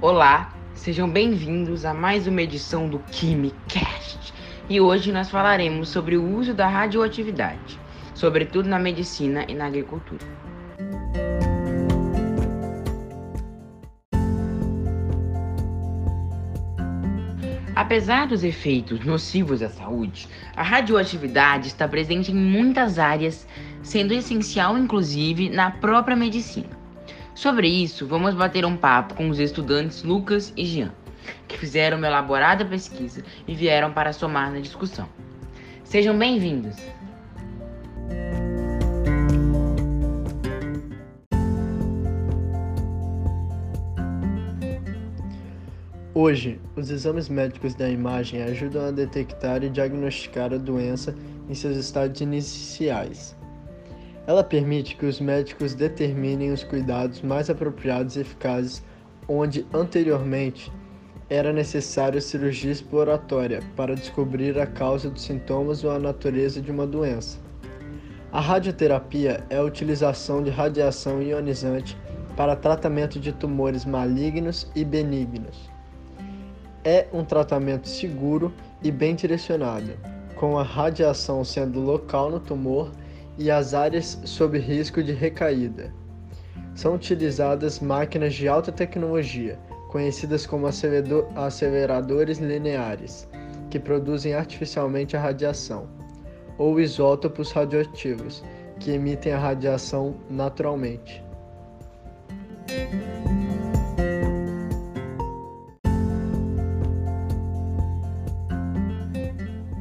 Olá, sejam bem-vindos a mais uma edição do KimiCast. E hoje nós falaremos sobre o uso da radioatividade, sobretudo na medicina e na agricultura. Apesar dos efeitos nocivos à saúde, a radioatividade está presente em muitas áreas, sendo essencial inclusive na própria medicina. Sobre isso, vamos bater um papo com os estudantes Lucas e Jean, que fizeram uma elaborada pesquisa e vieram para somar na discussão. Sejam bem-vindos! Hoje, os exames médicos da imagem ajudam a detectar e diagnosticar a doença em seus estádios iniciais. Ela permite que os médicos determinem os cuidados mais apropriados e eficazes onde anteriormente era necessária cirurgia exploratória para descobrir a causa dos sintomas ou a natureza de uma doença. A radioterapia é a utilização de radiação ionizante para tratamento de tumores malignos e benignos. É um tratamento seguro e bem direcionado, com a radiação sendo local no tumor e as áreas sob risco de recaída. São utilizadas máquinas de alta tecnologia, conhecidas como aceleradores lineares, que produzem artificialmente a radiação, ou isótopos radioativos, que emitem a radiação naturalmente.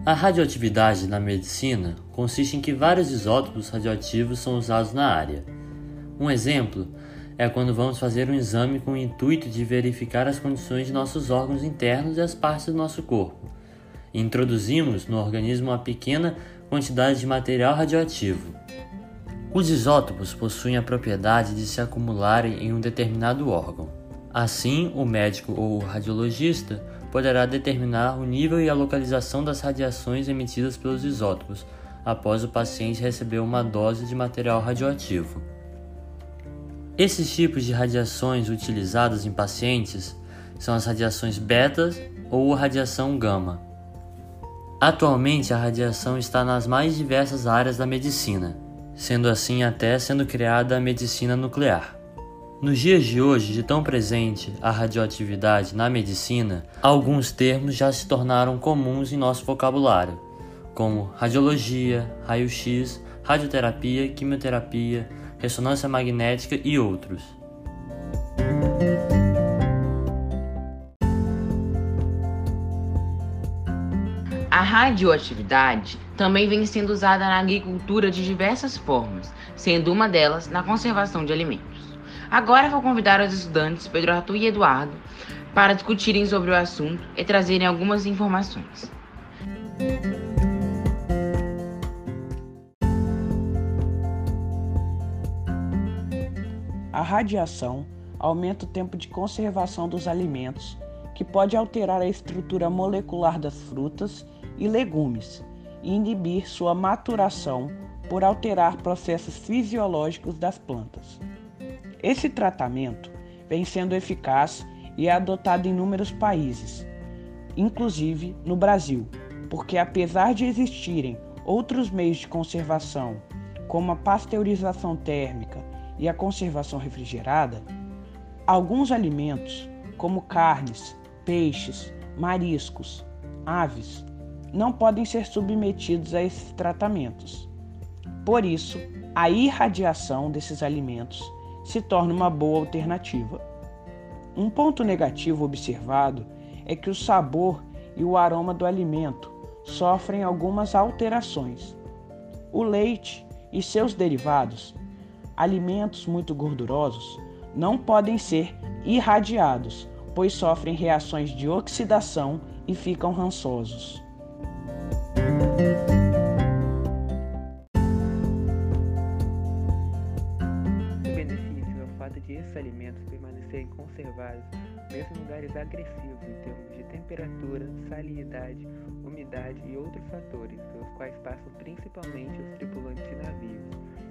A radioatividade na medicina consiste em que vários isótopos radioativos são usados na área. Um exemplo é quando vamos fazer um exame com o intuito de verificar as condições de nossos órgãos internos e as partes do nosso corpo. introduzimos no organismo uma pequena quantidade de material radioativo. Os isótopos possuem a propriedade de se acumularem em um determinado órgão. Assim, o médico ou o radiologista poderá determinar o nível e a localização das radiações emitidas pelos isótopos após o paciente receber uma dose de material radioativo. Esses tipos de radiações utilizadas em pacientes são as radiações beta ou radiação gama. Atualmente, a radiação está nas mais diversas áreas da medicina, sendo assim até sendo criada a medicina nuclear. Nos dias de hoje, de tão presente a radioatividade na medicina, alguns termos já se tornaram comuns em nosso vocabulário, como radiologia, raio-x, radioterapia, quimioterapia, ressonância magnética e outros. A radioatividade também vem sendo usada na agricultura de diversas formas, sendo uma delas na conservação de alimentos. Agora vou convidar os estudantes Pedro Arthur e Eduardo para discutirem sobre o assunto e trazerem algumas informações. A radiação aumenta o tempo de conservação dos alimentos, que pode alterar a estrutura molecular das frutas e legumes e inibir sua maturação por alterar processos fisiológicos das plantas. Esse tratamento vem sendo eficaz e é adotado em inúmeros países, inclusive no Brasil, porque apesar de existirem outros meios de conservação, como a pasteurização térmica e a conservação refrigerada, alguns alimentos, como carnes, peixes, mariscos, aves, não podem ser submetidos a esses tratamentos. Por isso, a irradiação desses alimentos se torna uma boa alternativa. Um ponto negativo observado é que o sabor e o aroma do alimento sofrem algumas alterações. O leite e seus derivados, alimentos muito gordurosos, não podem ser irradiados, pois sofrem reações de oxidação e ficam rançosos. Conservados, mesmo em lugares agressivos em termos de temperatura, salinidade, umidade e outros fatores, pelos quais passam principalmente os tripulantes de navios,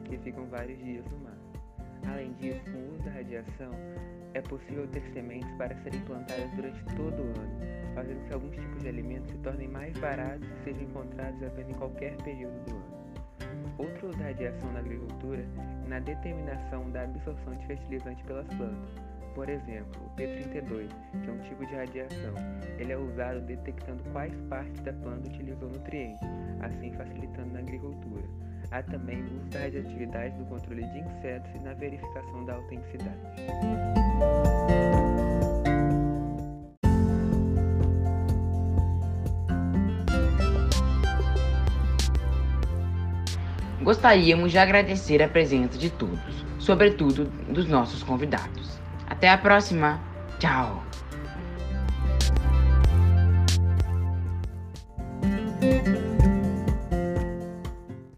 que ficam vários dias no mar. Além disso, com o uso da radiação, é possível ter sementes para serem plantadas durante todo o ano, fazendo que alguns tipos de alimentos se tornem mais baratos e sejam encontrados apenas em qualquer período do ano. Outro uso da radiação na agricultura é na determinação da absorção de fertilizante pelas plantas. Por exemplo, o P32, que é um tipo de radiação, ele é usado detectando quais partes da planta utilizou nutrientes, assim facilitando na agricultura. Há também o uso da radioatividade no controle de insetos e na verificação da autenticidade. Gostaríamos de agradecer a presença de todos, sobretudo dos nossos convidados. Até a próxima. Tchau. thank you